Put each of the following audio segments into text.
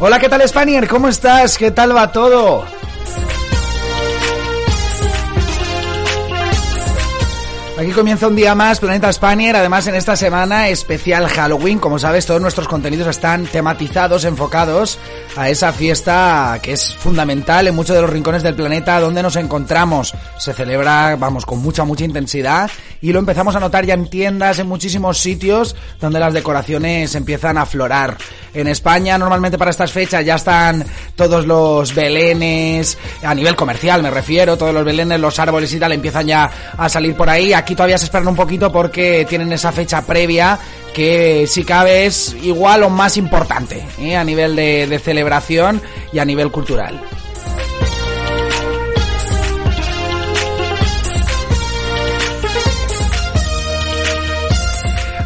Hola, ¿qué tal Spanier? ¿Cómo estás? ¿Qué tal va todo? Aquí comienza un día más Planeta Spanier, además en esta semana especial Halloween, como sabes todos nuestros contenidos están tematizados, enfocados a esa fiesta que es fundamental en muchos de los rincones del planeta donde nos encontramos. Se celebra, vamos, con mucha, mucha intensidad y lo empezamos a notar ya en tiendas, en muchísimos sitios donde las decoraciones empiezan a aflorar. En España normalmente para estas fechas ya están todos los belenes, a nivel comercial me refiero, todos los belenes, los árboles y tal empiezan ya a salir por ahí. Aquí todavía se esperan un poquito porque tienen esa fecha previa que si cabe es igual o más importante ¿eh? a nivel de, de celebración y a nivel cultural.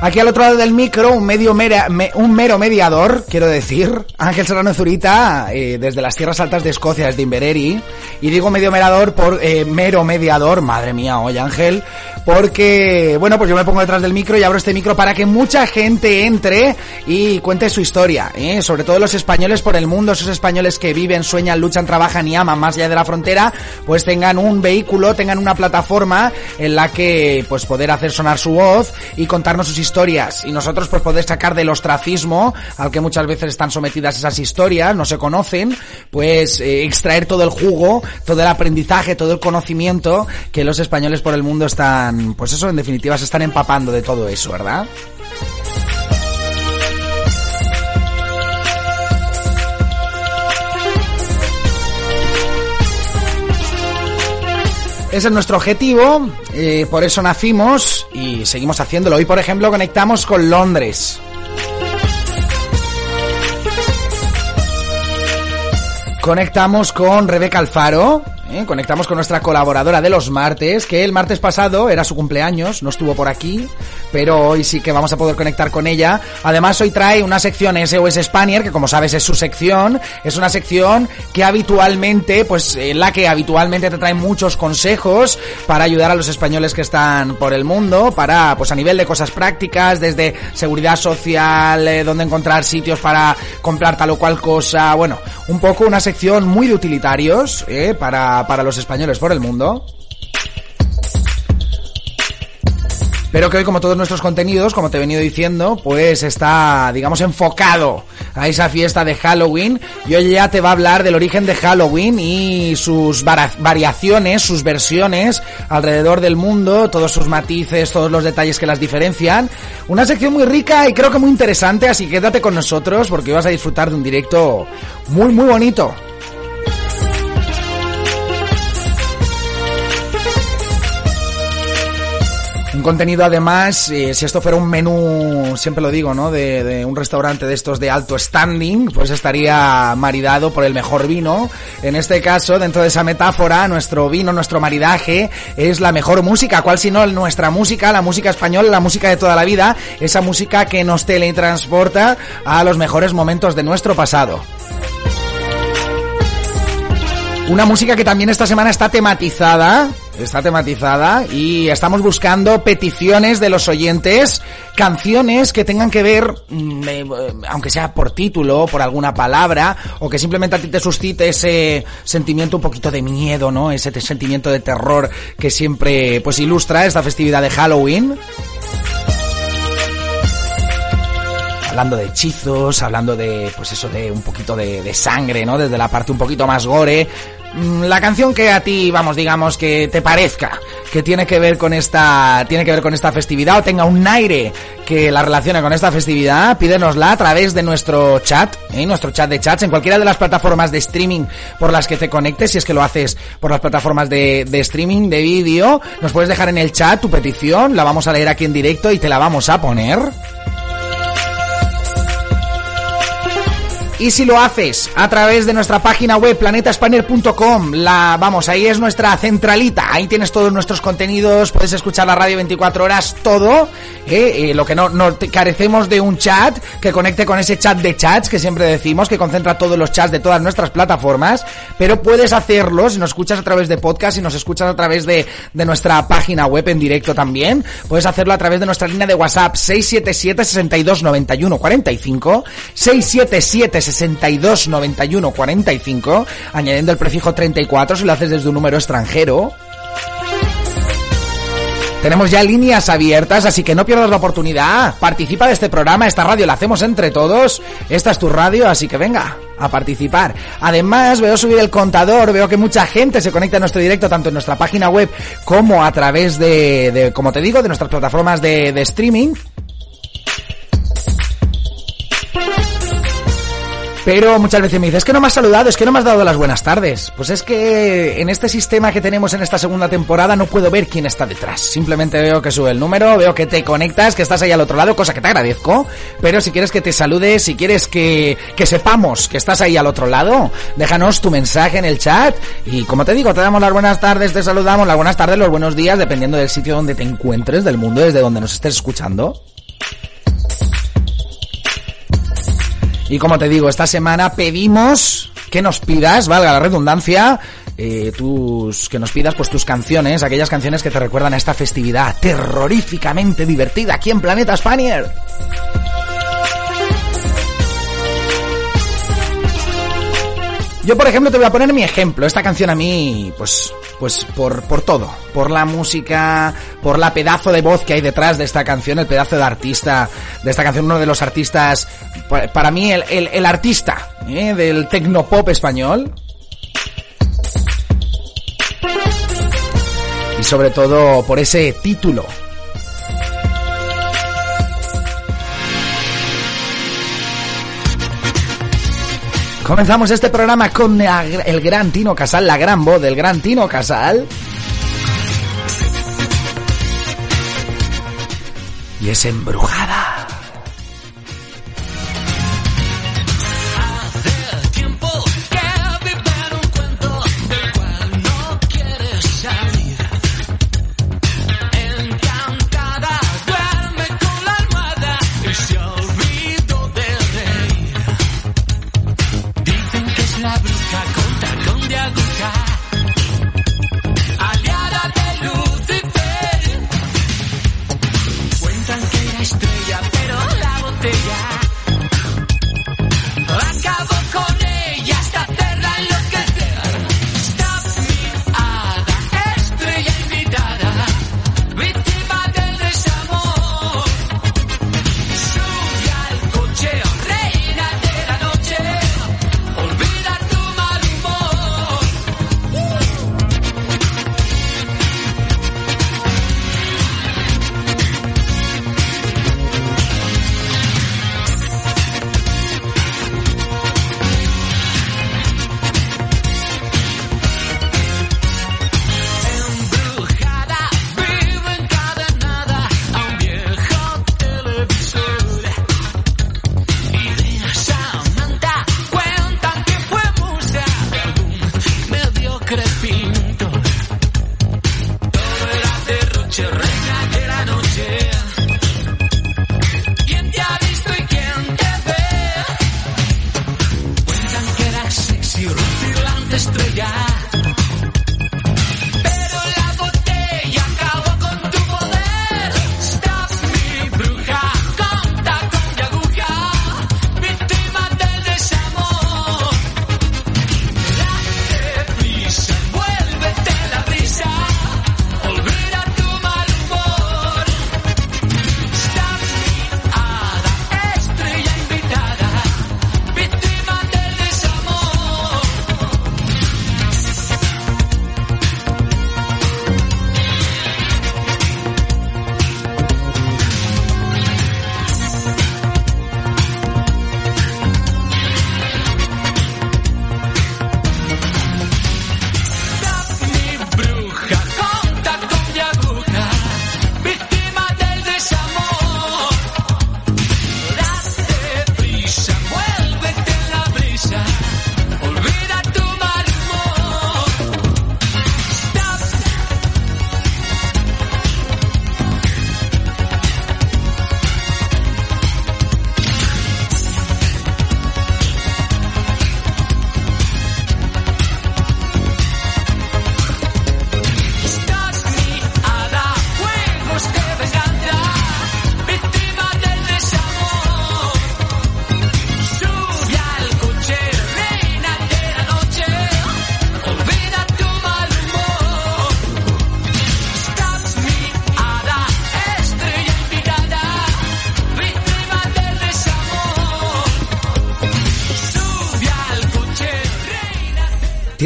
Aquí al otro lado del micro, un medio mera, me, un mero mediador, quiero decir, Ángel Serrano Zurita, eh, desde las tierras altas de Escocia, desde Invereri. Y digo medio mediador por eh, mero mediador, madre mía, oye Ángel, porque, bueno, pues yo me pongo detrás del micro y abro este micro para que mucha gente entre y cuente su historia, ¿eh? sobre todo los españoles por el mundo, esos españoles que viven, sueñan, luchan, trabajan y aman más allá de la frontera, pues tengan un vehículo, tengan una plataforma en la que pues poder hacer sonar su voz y contarnos sus historias historias y nosotros pues poder sacar del ostracismo al que muchas veces están sometidas esas historias, no se conocen, pues eh, extraer todo el jugo, todo el aprendizaje, todo el conocimiento que los españoles por el mundo están, pues eso en definitiva se están empapando de todo eso, ¿verdad? Ese es nuestro objetivo, eh, por eso nacimos y seguimos haciéndolo. Hoy, por ejemplo, conectamos con Londres. Conectamos con Rebeca Alfaro, ¿eh? conectamos con nuestra colaboradora de los martes, que el martes pasado era su cumpleaños, no estuvo por aquí, pero hoy sí que vamos a poder conectar con ella. Además, hoy trae una sección SOS Spanier, que como sabes es su sección, es una sección que habitualmente, pues en la que habitualmente te trae muchos consejos para ayudar a los españoles que están por el mundo, para, pues a nivel de cosas prácticas, desde seguridad social, eh, donde encontrar sitios para comprar tal o cual cosa, bueno, un poco una sección muy de utilitarios, eh, para, para los españoles por el mundo. pero que hoy como todos nuestros contenidos, como te he venido diciendo, pues está, digamos, enfocado a esa fiesta de Halloween y hoy ya te va a hablar del origen de Halloween y sus variaciones, sus versiones alrededor del mundo, todos sus matices, todos los detalles que las diferencian. Una sección muy rica y creo que muy interesante, así que quédate con nosotros porque vas a disfrutar de un directo muy, muy bonito. Un contenido además, eh, si esto fuera un menú, siempre lo digo, ¿no? De, de, un restaurante de estos de alto standing, pues estaría maridado por el mejor vino. En este caso, dentro de esa metáfora, nuestro vino, nuestro maridaje, es la mejor música. ¿Cuál si no nuestra música, la música española, la música de toda la vida? Esa música que nos teletransporta a los mejores momentos de nuestro pasado. Una música que también esta semana está tematizada, está tematizada y estamos buscando peticiones de los oyentes, canciones que tengan que ver, eh, aunque sea por título, por alguna palabra, o que simplemente a ti te suscite ese sentimiento un poquito de miedo, ¿no? Ese sentimiento de terror que siempre pues ilustra esta festividad de Halloween. hablando de hechizos, hablando de, pues eso, de un poquito de, de, sangre, ¿no? Desde la parte un poquito más gore. La canción que a ti, vamos, digamos, que te parezca que tiene que ver con esta, tiene que ver con esta festividad o tenga un aire que la relacione con esta festividad, pídenosla a través de nuestro chat, ¿eh? nuestro chat de chats en cualquiera de las plataformas de streaming por las que te conectes, si es que lo haces por las plataformas de, de streaming, de vídeo, nos puedes dejar en el chat tu petición, la vamos a leer aquí en directo y te la vamos a poner. Y si lo haces a través de nuestra página web planetaspanner.com, la vamos, ahí es nuestra centralita, ahí tienes todos nuestros contenidos, puedes escuchar la radio 24 horas, todo, eh, eh, lo que no, no carecemos de un chat que conecte con ese chat de chats que siempre decimos, que concentra todos los chats de todas nuestras plataformas, pero puedes hacerlo si nos escuchas a través de podcast, si nos escuchas a través de, de nuestra página web en directo también, puedes hacerlo a través de nuestra línea de WhatsApp 677 62 91 45 677 62 91 45, añadiendo el prefijo 34 si lo haces desde un número extranjero. Tenemos ya líneas abiertas, así que no pierdas la oportunidad. Participa de este programa, esta radio la hacemos entre todos. Esta es tu radio, así que venga a participar. Además, veo subir el contador, veo que mucha gente se conecta a nuestro directo, tanto en nuestra página web como a través de, como te digo, de nuestras plataformas de streaming. Pero muchas veces me dices, es que no me has saludado, es que no me has dado las buenas tardes. Pues es que en este sistema que tenemos en esta segunda temporada no puedo ver quién está detrás. Simplemente veo que sube el número, veo que te conectas, que estás ahí al otro lado, cosa que te agradezco. Pero si quieres que te salude, si quieres que, que sepamos que estás ahí al otro lado, déjanos tu mensaje en el chat. Y como te digo, te damos las buenas tardes, te saludamos, las buenas tardes, los buenos días, dependiendo del sitio donde te encuentres, del mundo, desde donde nos estés escuchando. Y como te digo, esta semana pedimos que nos pidas, valga la redundancia, eh, tus, que nos pidas pues tus canciones, aquellas canciones que te recuerdan a esta festividad terroríficamente divertida aquí en Planeta Spanier. Yo, por ejemplo, te voy a poner mi ejemplo. Esta canción a mí, pues, pues por, por todo. Por la música, por la pedazo de voz que hay detrás de esta canción, el pedazo de artista de esta canción, uno de los artistas, para mí el, el, el artista ¿eh? del tecnopop español. Y sobre todo por ese título Comenzamos este programa con el gran Tino Casal, la gran voz del gran Tino Casal. Y es embrujada.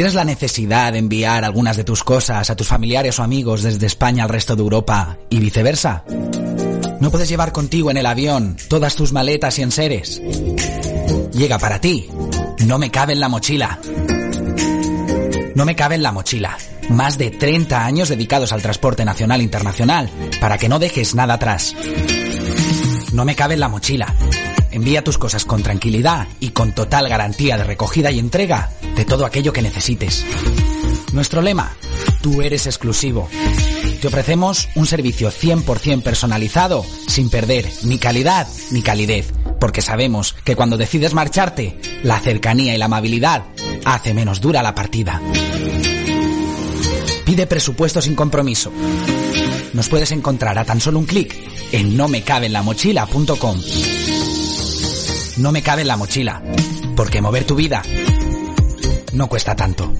¿Tienes la necesidad de enviar algunas de tus cosas a tus familiares o amigos desde España al resto de Europa y viceversa? ¿No puedes llevar contigo en el avión todas tus maletas y enseres? Llega para ti. No me cabe en la mochila. No me cabe en la mochila. Más de 30 años dedicados al transporte nacional e internacional, para que no dejes nada atrás. No me cabe en la mochila. Envía tus cosas con tranquilidad y con total garantía de recogida y entrega de todo aquello que necesites. Nuestro lema, tú eres exclusivo. Te ofrecemos un servicio 100% personalizado, sin perder ni calidad ni calidez, porque sabemos que cuando decides marcharte, la cercanía y la amabilidad hace menos dura la partida. Pide presupuesto sin compromiso. Nos puedes encontrar a tan solo un clic en nomecabenlamochila.com. No me cabe en la mochila, porque mover tu vida no cuesta tanto.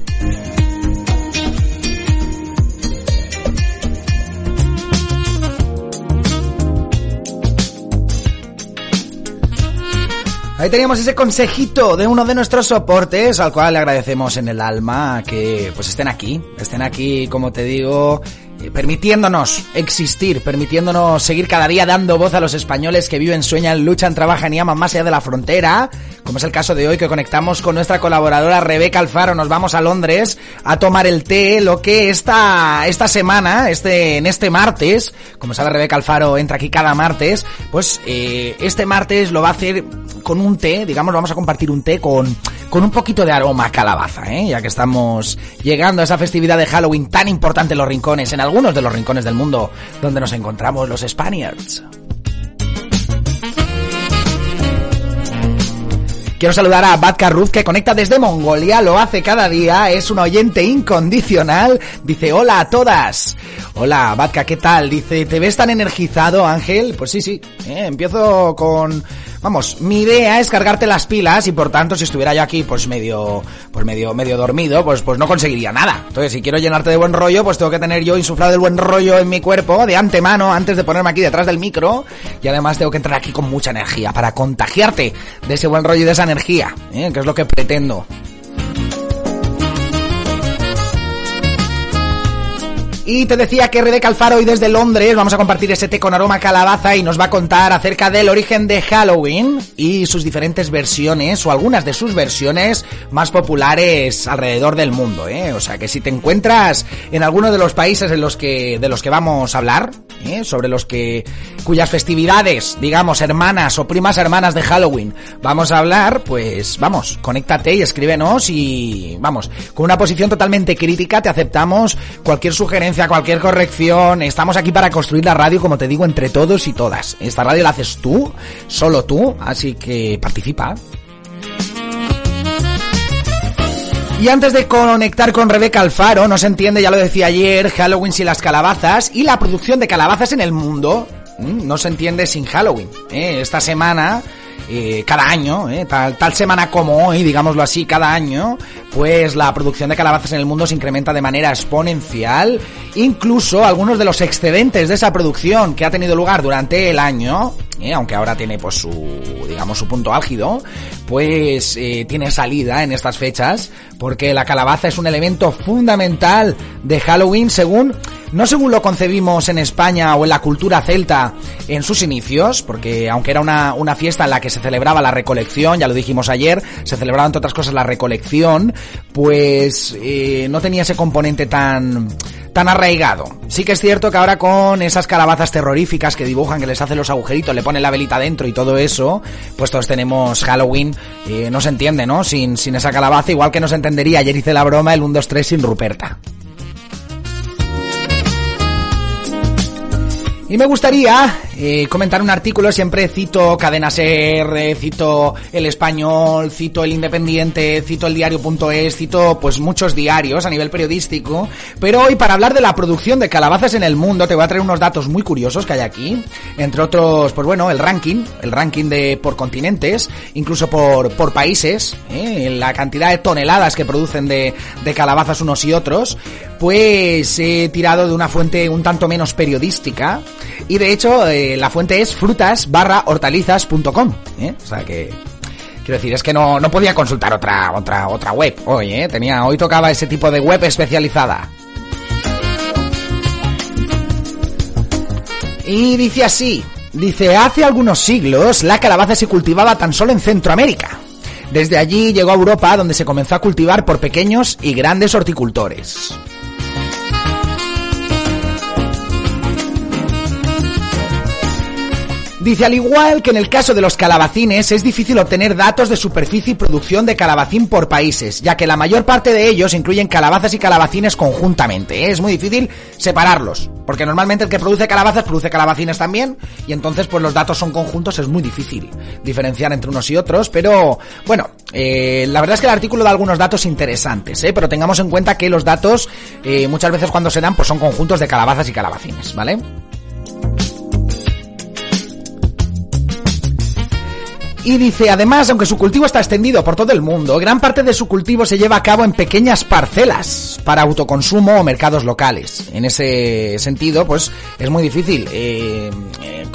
Ahí teníamos ese consejito de uno de nuestros soportes, al cual le agradecemos en el alma que pues estén aquí, estén aquí, como te digo, permitiéndonos existir, permitiéndonos seguir cada día dando voz a los españoles que viven, sueñan, luchan, trabajan y aman más allá de la frontera, como es el caso de hoy que conectamos con nuestra colaboradora Rebeca Alfaro, nos vamos a Londres a tomar el té, lo que esta, esta semana, este, en este martes, como sabe Rebeca Alfaro entra aquí cada martes, pues eh, este martes lo va a hacer con un té, digamos, vamos a compartir un té con, con un poquito de aroma a calabaza, ¿eh? ya que estamos llegando a esa festividad de Halloween tan importante en los rincones, en algunos de los rincones del mundo donde nos encontramos los Spaniards. Quiero saludar a Batka Ruth que conecta desde Mongolia, lo hace cada día, es un oyente incondicional. Dice, hola a todas. Hola Batka, ¿qué tal? Dice, ¿te ves tan energizado Ángel? Pues sí, sí, eh, empiezo con Vamos, mi idea es cargarte las pilas y por tanto si estuviera yo aquí pues medio pues medio medio dormido, pues pues no conseguiría nada. Entonces, si quiero llenarte de buen rollo, pues tengo que tener yo insuflado el buen rollo en mi cuerpo de antemano antes de ponerme aquí detrás del micro y además tengo que entrar aquí con mucha energía para contagiarte de ese buen rollo y de esa energía, ¿eh? que es lo que pretendo. Y te decía que Rebeca Alfaro hoy desde Londres vamos a compartir ese té con aroma calabaza y nos va a contar acerca del origen de Halloween y sus diferentes versiones o algunas de sus versiones más populares alrededor del mundo, ¿eh? O sea que si te encuentras en alguno de los países en los que de los que vamos a hablar, ¿eh? sobre los que cuyas festividades, digamos, hermanas o primas hermanas de Halloween, vamos a hablar, pues vamos, conéctate y escríbenos y vamos, con una posición totalmente crítica te aceptamos cualquier sugerencia a cualquier corrección. Estamos aquí para construir la radio, como te digo, entre todos y todas. Esta radio la haces tú, solo tú, así que participa. Y antes de conectar con Rebeca Alfaro, no se entiende, ya lo decía ayer, Halloween sin las calabazas y la producción de calabazas en el mundo mm, no se entiende sin Halloween. ¿eh? Esta semana eh, cada año, eh, tal, tal semana como hoy, digámoslo así, cada año, pues la producción de calabazas en el mundo se incrementa de manera exponencial. Incluso algunos de los excedentes de esa producción que ha tenido lugar durante el año, eh, aunque ahora tiene pues su, digamos, su punto álgido, pues tiene salida en estas fechas, porque la calabaza es un elemento fundamental de Halloween según no según lo concebimos en España o en la cultura celta en sus inicios, porque aunque era una, una fiesta en la que se celebraba la recolección, ya lo dijimos ayer, se celebraba entre otras cosas la recolección, pues eh, no tenía ese componente tan tan arraigado. Sí que es cierto que ahora con esas calabazas terroríficas que dibujan, que les hacen los agujeritos, le ponen la velita dentro y todo eso, pues todos tenemos Halloween, eh, no se entiende, ¿no? Sin, sin esa calabaza, igual que no se entendería, ayer hice la broma, el 1, 2, 3 sin Ruperta. Y me gustaría eh, comentar un artículo, siempre cito Cadena Ser, eh, cito El Español, cito El Independiente, cito el diario.es, cito pues muchos diarios a nivel periodístico, pero hoy para hablar de la producción de calabazas en el mundo te voy a traer unos datos muy curiosos que hay aquí, entre otros, pues bueno, el ranking, el ranking de por continentes, incluso por, por países, eh, la cantidad de toneladas que producen de, de calabazas unos y otros, pues he tirado de una fuente un tanto menos periodística, y de hecho, eh, la fuente es frutas barra hortalizas.com. ¿eh? O sea que, Quiero decir, es que no, no podía consultar otra, otra, otra web hoy, ¿eh? Tenía, hoy tocaba ese tipo de web especializada. Y dice así, dice, hace algunos siglos la calabaza se cultivaba tan solo en Centroamérica. Desde allí llegó a Europa donde se comenzó a cultivar por pequeños y grandes horticultores. Dice, al igual que en el caso de los calabacines, es difícil obtener datos de superficie y producción de calabacín por países, ya que la mayor parte de ellos incluyen calabazas y calabacines conjuntamente. ¿eh? Es muy difícil separarlos, porque normalmente el que produce calabazas produce calabacines también, y entonces pues los datos son conjuntos, es muy difícil diferenciar entre unos y otros, pero bueno, eh, la verdad es que el artículo da algunos datos interesantes, ¿eh? pero tengamos en cuenta que los datos eh, muchas veces cuando se dan pues son conjuntos de calabazas y calabacines, ¿vale? Y dice, además, aunque su cultivo está extendido por todo el mundo, gran parte de su cultivo se lleva a cabo en pequeñas parcelas para autoconsumo o mercados locales. En ese sentido, pues es muy difícil eh, eh,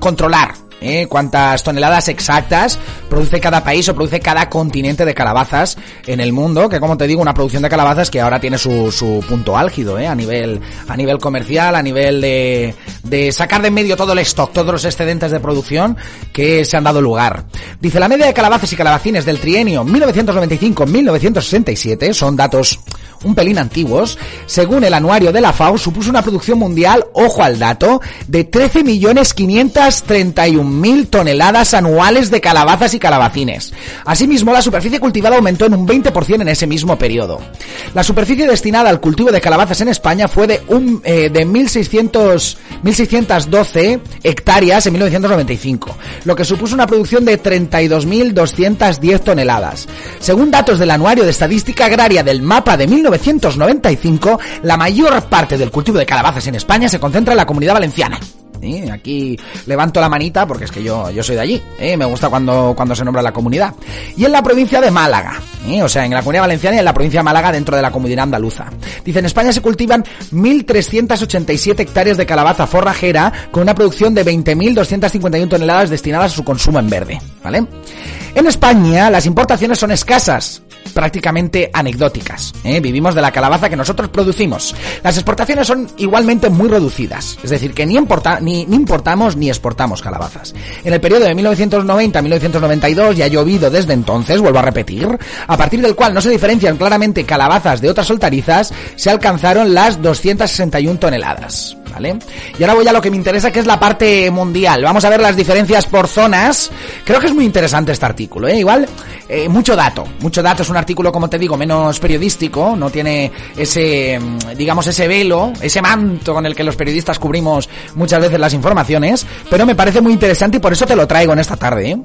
controlar ¿eh? cuántas toneladas exactas produce cada país o produce cada continente de calabazas en el mundo, que como te digo, una producción de calabazas que ahora tiene su, su punto álgido, ¿eh? a nivel, a nivel comercial, a nivel de, de sacar de en medio todo el stock, todos los excedentes de producción que se han dado lugar. Dice, la media de calabazas y calabacines del trienio 1995-1967 son datos un pelín antiguos, según el anuario de la FAO, supuso una producción mundial, ojo al dato, de 13.531.000 toneladas anuales de calabazas y calabacines. Asimismo, la superficie cultivada aumentó en un 20% en ese mismo periodo. La superficie destinada al cultivo de calabazas en España fue de, un, eh, de 1.600, 1.612 hectáreas en 1995, lo que supuso una producción de 32.210 toneladas. Según datos del anuario de estadística agraria del mapa de 1995, la mayor parte del cultivo de calabazas en España se concentra en la comunidad valenciana. Aquí levanto la manita porque es que yo, yo soy de allí. ¿eh? Me gusta cuando, cuando se nombra la comunidad. Y en la provincia de Málaga. ¿eh? O sea, en la comunidad valenciana y en la provincia de Málaga dentro de la comunidad andaluza. Dice, en España se cultivan 1.387 hectáreas de calabaza forrajera con una producción de 20.251 toneladas destinadas a su consumo en verde. ¿Vale? En España las importaciones son escasas prácticamente anecdóticas. ¿eh? Vivimos de la calabaza que nosotros producimos. Las exportaciones son igualmente muy reducidas, es decir, que ni, importa, ni, ni importamos ni exportamos calabazas. En el periodo de 1990 a 1992 ya ha llovido desde entonces, vuelvo a repetir, a partir del cual no se diferencian claramente calabazas de otras soltarizas, se alcanzaron las 261 toneladas. ¿Vale? Y ahora voy a lo que me interesa, que es la parte mundial. Vamos a ver las diferencias por zonas. Creo que es muy interesante este artículo, ¿eh? Igual, eh, mucho dato. Mucho dato. Es un artículo, como te digo, menos periodístico. No tiene ese, mm, digamos, ese velo, ese manto con el que los periodistas cubrimos muchas veces las informaciones. Pero me parece muy interesante y por eso te lo traigo en esta tarde, ¿eh?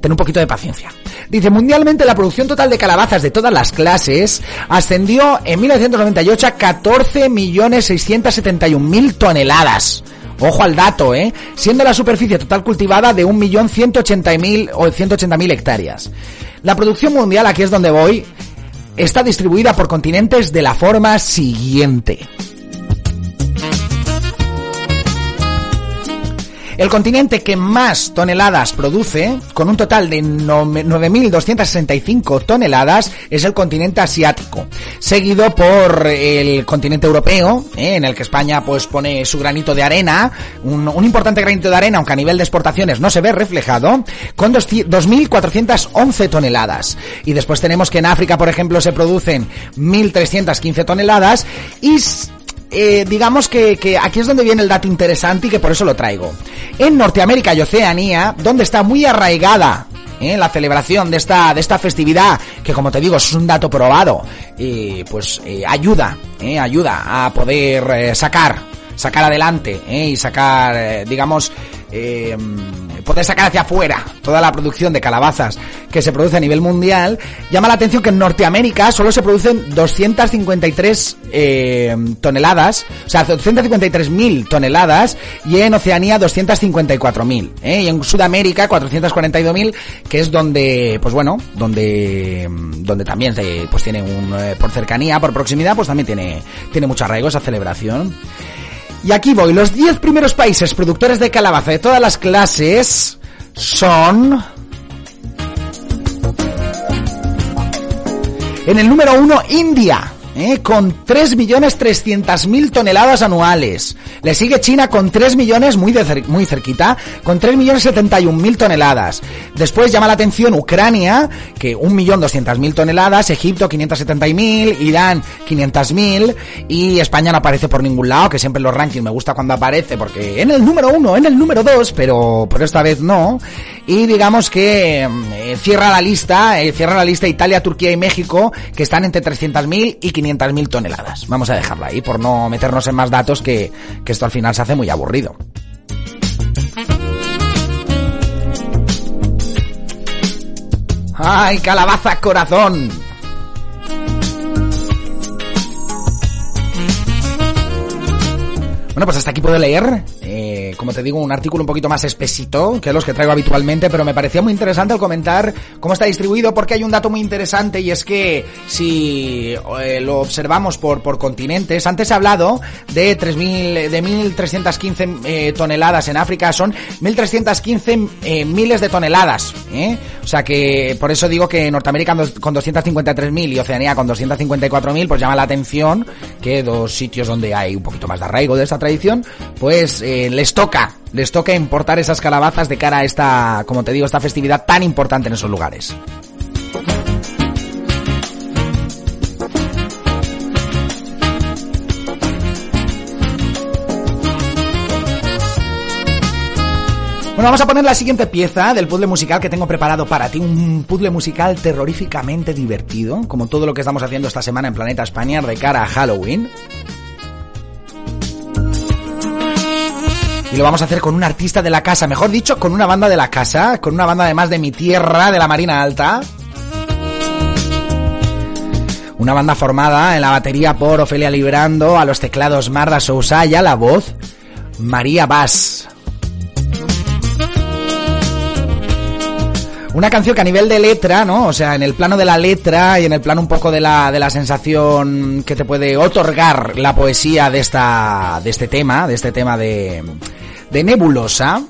Ten un poquito de paciencia. Dice, mundialmente la producción total de calabazas de todas las clases ascendió en 1998 a 14.671.000 toneladas. Ojo al dato, ¿eh? Siendo la superficie total cultivada de 1.180.000 o 180.000 hectáreas. La producción mundial, aquí es donde voy, está distribuida por continentes de la forma siguiente. El continente que más toneladas produce, con un total de 9.265 toneladas, es el continente asiático, seguido por el continente europeo, ¿eh? en el que España pues pone su granito de arena, un, un, importante granito de arena, aunque a nivel de exportaciones no se ve reflejado, con 2.411 toneladas. Y después tenemos que en África, por ejemplo, se producen 1.315 toneladas y eh, digamos que, que, aquí es donde viene el dato interesante y que por eso lo traigo. En Norteamérica y Oceanía, donde está muy arraigada ¿eh? la celebración de esta, de esta festividad, que como te digo es un dato probado, y pues eh, ayuda, eh, ayuda a poder eh, sacar, sacar adelante ¿eh? y sacar, eh, digamos, eh, poder sacar hacia afuera toda la producción de calabazas que se produce a nivel mundial, llama la atención que en Norteamérica solo se producen 253 eh, toneladas, o sea, 253.000 toneladas, y en Oceanía 254.000, ¿eh? y en Sudamérica 442.000, que es donde, pues bueno, donde, donde también se, pues tiene un, eh, por cercanía, por proximidad, pues también tiene, tiene mucho arraigo esa celebración. Y aquí voy, los 10 primeros países productores de calabaza de todas las clases son... En el número 1, India. ¿Eh? con 3.300.000 toneladas anuales. Le sigue China con 3 millones, muy, de muy cerquita, con 3.071.000 toneladas. Después llama la atención Ucrania, que 1.200.000 toneladas, Egipto 570.000, Irán 500.000 y España no aparece por ningún lado, que siempre en los rankings me gusta cuando aparece, porque en el número 1, en el número 2, pero por esta vez no. Y digamos que eh, cierra la lista, eh, cierra la lista Italia, Turquía y México, que están entre 300.000 y 500.000 toneladas. Vamos a dejarla ahí por no meternos en más datos que, que esto al final se hace muy aburrido. ¡Ay, calabaza corazón! Bueno, pues hasta aquí puedo leer como te digo, un artículo un poquito más espesito que los que traigo habitualmente, pero me parecía muy interesante el comentar cómo está distribuido porque hay un dato muy interesante y es que si eh, lo observamos por, por continentes, antes he hablado de 3.000, de 1.315 eh, toneladas en África, son 1.315 eh, miles de toneladas, ¿eh? O sea que por eso digo que Norteamérica con 253.000 y Oceanía con 254.000, pues llama la atención que dos sitios donde hay un poquito más de arraigo de esta tradición, pues les toca toca, les toca importar esas calabazas de cara a esta, como te digo, esta festividad tan importante en esos lugares. Bueno, vamos a poner la siguiente pieza del puzzle musical que tengo preparado para ti. Un puzzle musical terroríficamente divertido, como todo lo que estamos haciendo esta semana en Planeta España de cara a Halloween. Y lo vamos a hacer con un artista de la casa, mejor dicho, con una banda de la casa, con una banda además de mi tierra, de la Marina Alta. Una banda formada en la batería por Ofelia Librando, a los teclados Marda Sousa y a la voz María Bass. Una canción que a nivel de letra, ¿no? O sea, en el plano de la letra y en el plano un poco de la, de la sensación que te puede otorgar la poesía de esta, de este tema, de este tema de, de Nebulosa,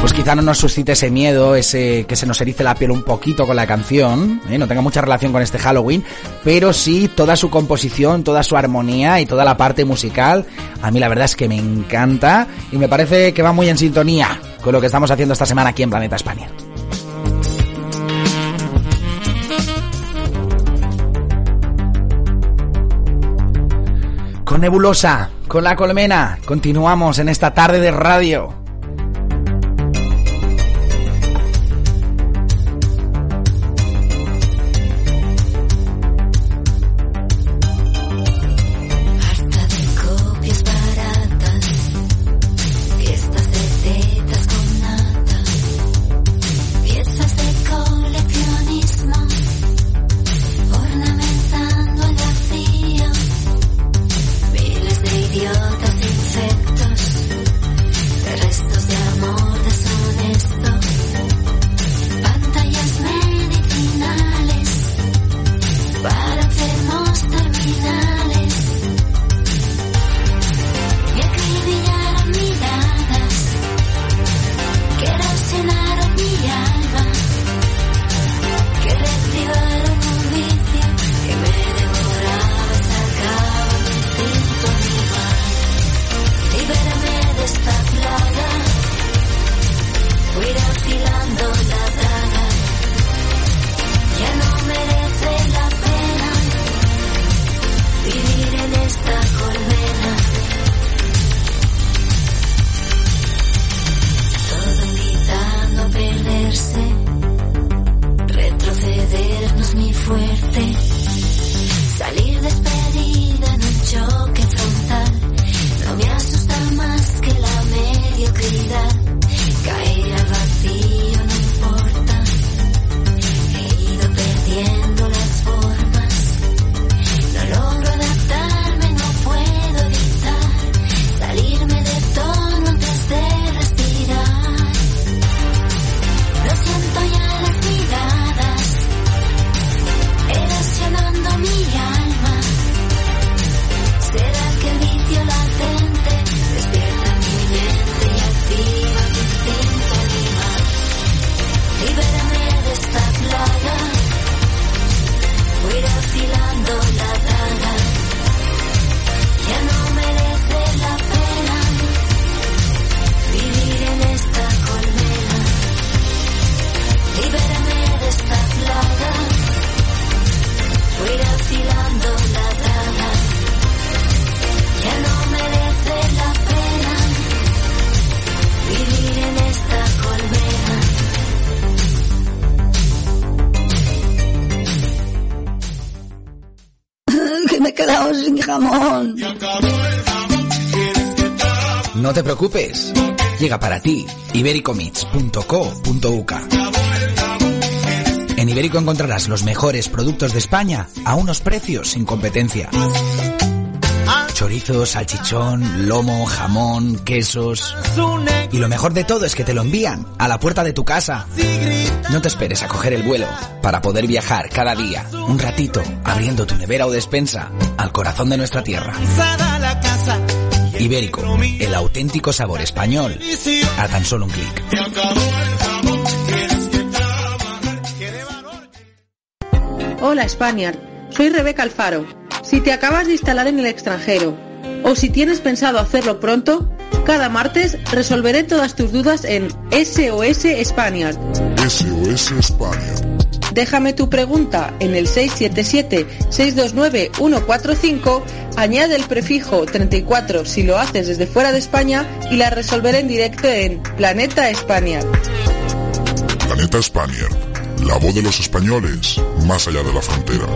pues quizá no nos suscite ese miedo, ese que se nos erice la piel un poquito con la canción, ¿eh? no tenga mucha relación con este Halloween, pero sí toda su composición, toda su armonía y toda la parte musical, a mí la verdad es que me encanta y me parece que va muy en sintonía con lo que estamos haciendo esta semana aquí en Planeta España. Con Nebulosa, con la colmena, continuamos en esta tarde de radio. Llega para ti ibericomits.co.uk. En Ibérico encontrarás los mejores productos de España a unos precios sin competencia. Chorizo, salchichón, lomo, jamón, quesos. Y lo mejor de todo es que te lo envían a la puerta de tu casa. No te esperes a coger el vuelo para poder viajar cada día, un ratito, abriendo tu nevera o despensa al corazón de nuestra tierra. Ibérico, el auténtico sabor español, a tan solo un clic. Hola Spaniard, soy Rebeca Alfaro. Si te acabas de instalar en el extranjero o si tienes pensado hacerlo pronto, cada martes resolveré todas tus dudas en SOS Spaniard. SOS España. Déjame tu pregunta en el 677-629-145, añade el prefijo 34 si lo haces desde fuera de España y la resolveré en directo en Planeta Spaniard. Planeta España. La voz de los españoles más allá de la frontera.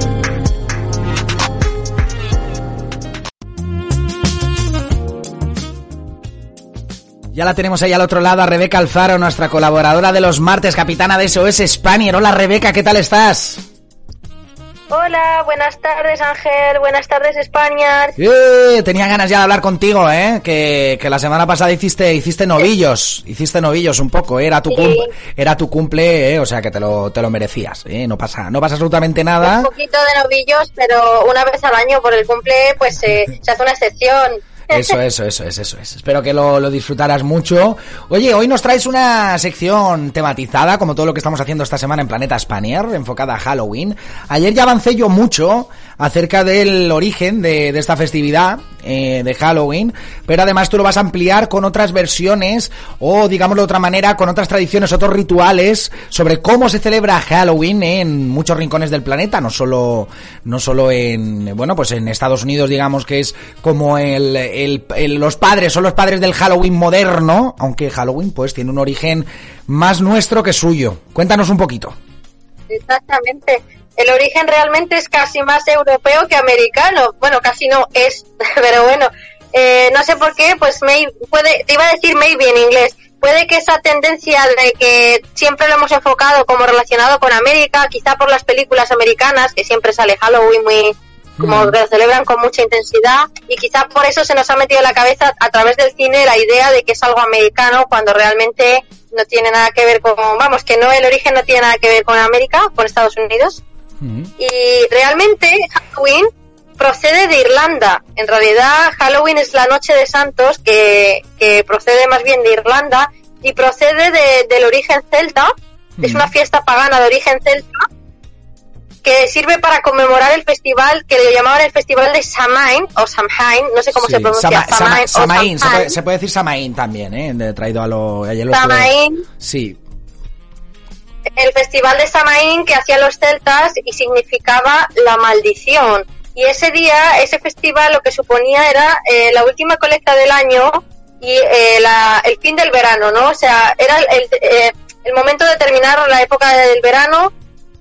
Ya la tenemos ahí al otro lado a Rebeca Alfaro, nuestra colaboradora de los martes, capitana de SOS Spanier. Hola Rebeca, ¿qué tal estás? Hola, buenas tardes Ángel, buenas tardes España. Eh, tenía ganas ya de hablar contigo, ¿eh? Que, que la semana pasada hiciste hiciste novillos, hiciste novillos un poco, ¿eh? era tu Sí. era tu cumple, ¿eh? o sea que te lo te lo merecías, ¿eh? No pasa no pasa absolutamente nada. Un poquito de novillos, pero una vez al año por el cumple, pues eh, se hace una excepción. Eso, eso, eso es, eso es. Espero que lo, lo disfrutaras mucho. Oye, hoy nos traes una sección tematizada, como todo lo que estamos haciendo esta semana en Planeta Spanier, enfocada a Halloween. Ayer ya avancé yo mucho acerca del origen de, de esta festividad eh, de Halloween, pero además tú lo vas a ampliar con otras versiones o, digámoslo de otra manera, con otras tradiciones, otros rituales sobre cómo se celebra Halloween en muchos rincones del planeta, no solo, no solo en, bueno, pues en Estados Unidos, digamos que es como el, los padres, son los padres del Halloween moderno, aunque Halloween pues tiene un origen más nuestro que suyo. Cuéntanos un poquito. Exactamente. El origen realmente es casi más europeo que americano. Bueno, casi no es, pero bueno. Eh, no sé por qué, pues may- puede, te iba a decir maybe en inglés. Puede que esa tendencia de que siempre lo hemos enfocado como relacionado con América, quizá por las películas americanas, que siempre sale Halloween muy, como lo celebran con mucha intensidad, y quizá por eso se nos ha metido en la cabeza a través del cine la idea de que es algo americano cuando realmente no tiene nada que ver con, vamos, que no, el origen no tiene nada que ver con América, con Estados Unidos. Y realmente Halloween procede de Irlanda. En realidad Halloween es la noche de santos que, que procede más bien de Irlanda y procede de- del origen celta. Es una fiesta pagana de origen celta que sirve para conmemorar el festival que le llamaban el festival de Samhain o Samhain, no sé cómo se pronuncia, Sama- Sama- Samhain o Samaín, se Samhain. puede, se puede decir Samaín también, ¿eh? Traído a lo... Estuve- Samhain. Sí. El festival de Samaín que hacían los celtas y significaba la maldición. Y ese día, ese festival lo que suponía era eh, la última colecta del año y eh, la- el fin del verano, ¿no? O sea, era el, eh, momento de terminar la época del verano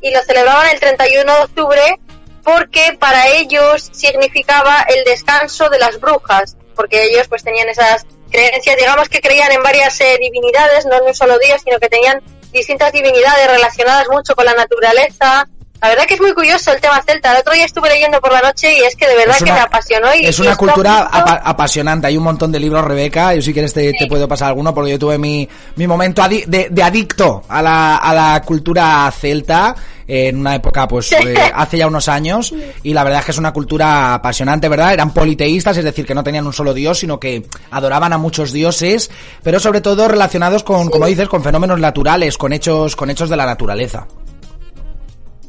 y lo celebraban el 31 de octubre porque para ellos significaba el descanso de las brujas, porque ellos pues tenían esas creencias, digamos que creían en varias eh, divinidades, no en un solo dios, sino que tenían distintas divinidades relacionadas mucho con la naturaleza. La verdad que es muy curioso el tema celta. El otro día estuve leyendo por la noche y es que de verdad que me apasionó. Y, Es una cultura apa- apasionante. Hay un montón de libros, Rebeca. Yo si quieres te, te puedo pasar alguno porque yo tuve mi, mi momento adi- de, de adicto a la, a la cultura celta en una época, pues, eh, hace ya unos años. Y la verdad es que es una cultura apasionante, ¿verdad? Eran politeístas, es decir, que no tenían un solo dios, sino que adoraban a muchos dioses, pero sobre todo relacionados con, como dices, con fenómenos naturales, con hechos, con hechos de la naturaleza.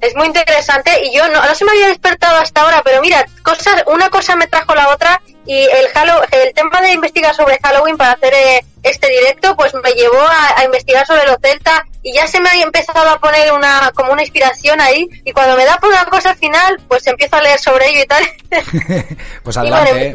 Es muy interesante y yo no, no se me había despertado hasta ahora, pero mira, cosas, una cosa me trajo la otra y el Hallow- el tema de investigar sobre Halloween para hacer eh, este directo, pues me llevó a, a investigar sobre los celta y ya se me ha empezado a poner una como una inspiración ahí y cuando me da por una cosa al final pues empiezo a leer sobre ello y tal pues adelante ¿eh?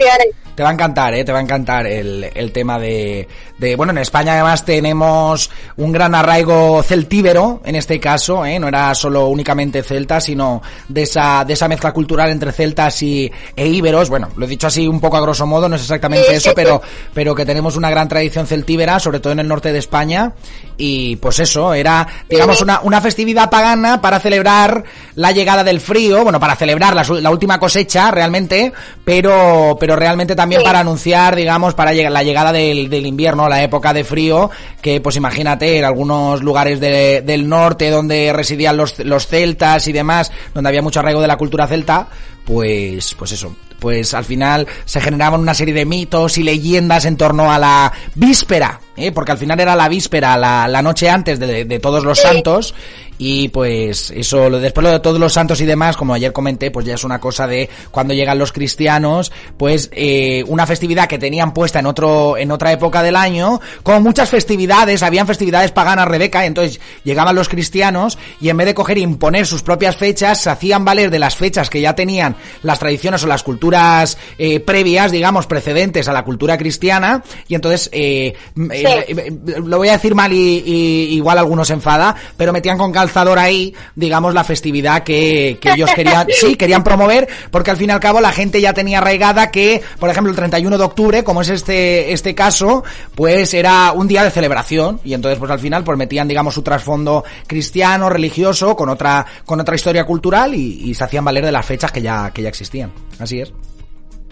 te va a encantar eh te va a encantar el, el tema de, de bueno en España además tenemos un gran arraigo celtíbero en este caso ¿eh? no era solo únicamente celta sino de esa de esa mezcla cultural entre celtas y e íberos. Bueno lo he dicho así un poco a grosso modo no es exactamente eso pero pero que tenemos una gran tradición celtíbera sobre todo en el norte de España. Y pues eso era, digamos, una, una festividad pagana para celebrar la llegada del frío, bueno, para celebrar la, la última cosecha realmente, pero, pero realmente también para anunciar, digamos, para llegar, la llegada del, del invierno, la época de frío, que pues imagínate, en algunos lugares de, del norte donde residían los, los celtas y demás, donde había mucho arraigo de la cultura celta, pues, pues eso, pues al final se generaban una serie de mitos y leyendas en torno a la víspera, ¿eh? porque al final era la víspera, la, la noche antes de, de todos los santos, y pues eso, después lo de todos los santos y demás, como ayer comenté, pues ya es una cosa de cuando llegan los cristianos, pues eh, una festividad que tenían puesta en otro, en otra época del año, con muchas festividades, habían festividades paganas, Rebeca, entonces llegaban los cristianos y en vez de coger e imponer sus propias fechas, se hacían valer de las fechas que ya tenían las tradiciones o las culturas eh, previas, digamos, precedentes a la cultura cristiana, y entonces, eh, eh lo voy a decir mal y, y igual algunos enfada, pero metían con cal ahí, digamos, la festividad que, que ellos querían, sí, querían promover, porque al fin y al cabo la gente ya tenía arraigada que, por ejemplo, el 31 de octubre, como es este, este caso, pues era un día de celebración, y entonces pues al final pues metían, digamos, su trasfondo cristiano, religioso, con otra, con otra historia cultural y, y se hacían valer de las fechas que ya, que ya existían. Así es.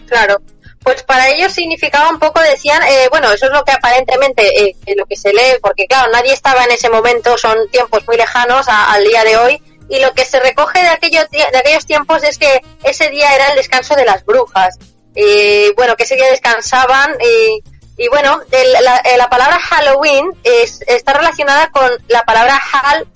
Claro pues para ellos significaba un poco, decían, eh, bueno, eso es lo que aparentemente, eh, lo que se lee, porque claro, nadie estaba en ese momento, son tiempos muy lejanos al día de hoy, y lo que se recoge de, aquellos de aquellos tiempos es que ese día era el descanso de las brujas, y bueno, que ese día descansaban, y, bueno, la, eh, la, palabra Halloween es, está relacionada con la palabra Hall,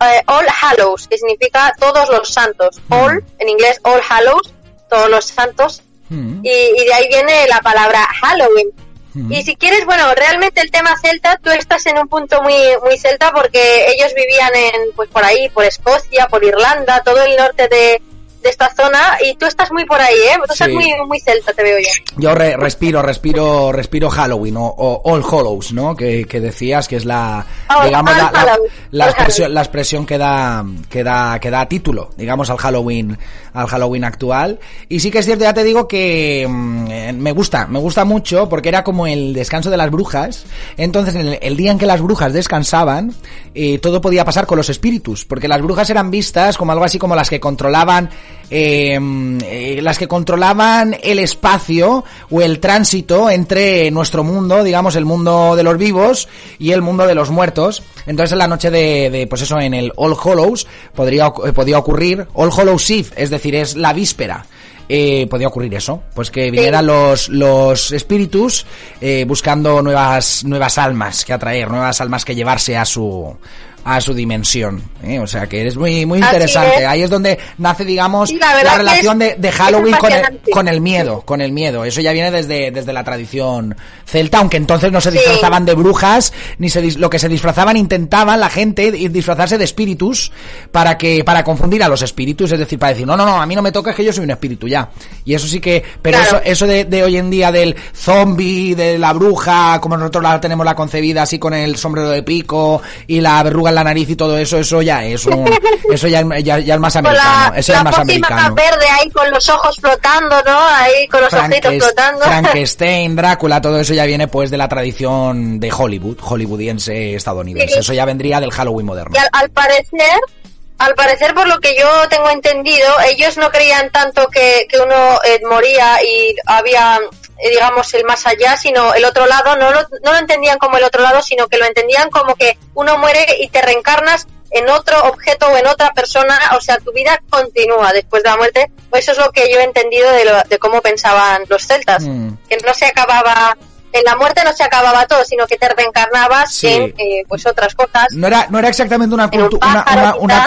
eh, All Hallows, que significa todos los santos, All, en inglés All Hallows, todos los santos, Mm. Y, y, de ahí viene la palabra Halloween. Mm. Y si quieres, bueno, realmente el tema celta, tú estás en un punto muy, muy celta porque ellos vivían en, pues por ahí, por Escocia, por Irlanda, todo el norte de, de esta zona y tú estás muy por ahí, ¿eh? Tú estás muy, muy celta, te veo yo. Yo respiro, respiro, respiro Halloween o, All Hollows, ¿no? Que, que, decías que es la, digamos, la, la, expresión, la expresión que da, que da, que da título, digamos, al Halloween, al Halloween actual. Y sí que es cierto, ya te digo que mm, me gusta, me gusta mucho porque era como el descanso de las brujas. Entonces, el, el día en que las brujas descansaban, eh, todo podía pasar con los espíritus, porque las brujas eran vistas como algo así como las que controlaban Em, eh, las que controlaban el espacio o el tránsito entre nuestro mundo, digamos, el mundo de los vivos y el mundo de los muertos. Entonces en la noche de, de pues eso, en el All Hollows podría, eh, podía ocurrir, All Hollows Eve, es decir, es la víspera. Eh, podía ocurrir eso, pues que vinieran los, los espíritus eh, buscando nuevas, nuevas almas que atraer, nuevas almas que llevarse a su, a su dimensión. ¿eh? O sea que es muy, muy interesante. Ahí es donde nace, digamos, la, relación de, de, Halloween con el, con el miedo, con el miedo. Eso ya viene desde, desde la tradición celta, aunque entonces no se disfrazaban de brujas, ni se, lo que se disfrazaban, intentaban la gente disfrazarse de espíritus para que, para confundir a los espíritus, es decir, para decir, no, no, no, a mí no me toca, es que yo soy un espíritu ya. Y eso sí que, pero eso, eso de, de, hoy en día del zombie, de la bruja, como nosotros la tenemos la concebida así con el sombrero de pico y la verruga en la nariz y todo eso, eso ya es un, eso ya, ya, ya es más americano. eso la es más americano. verde ahí con los ojos flotando, ¿no? Ahí con los ojitos flotando. Frankenstein, Drácula, todo eso ya viene pues de la tradición de Hollywood, hollywoodiense estadounidense. Sí. Eso ya vendría del Halloween moderno. Y al, al, parecer, al parecer por lo que yo tengo entendido, ellos no creían tanto que, que uno eh, moría y había digamos el más allá, sino el otro lado, no lo, no lo entendían como el otro lado, sino que lo entendían como que uno muere y te reencarnas en otro objeto o en otra persona, o sea, tu vida continúa después de la muerte. Pues eso es lo que yo he entendido de, lo, de cómo pensaban los celtas, mm. que no se acababa en la muerte no se acababa todo, sino que te reencarnabas en eh, pues otras cosas. No era, no era exactamente una,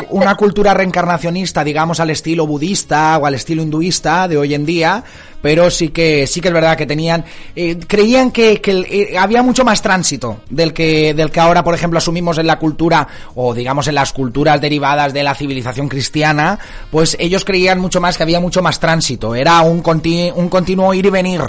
una, cultura reencarnacionista, digamos, al estilo budista o al estilo hinduista de hoy en día, pero sí que sí que es verdad que tenían eh, creían que, que eh, había mucho más tránsito del que del que ahora por ejemplo asumimos en la cultura o digamos en las culturas derivadas de la civilización cristiana pues ellos creían mucho más que había mucho más tránsito. Era un un continuo ir y venir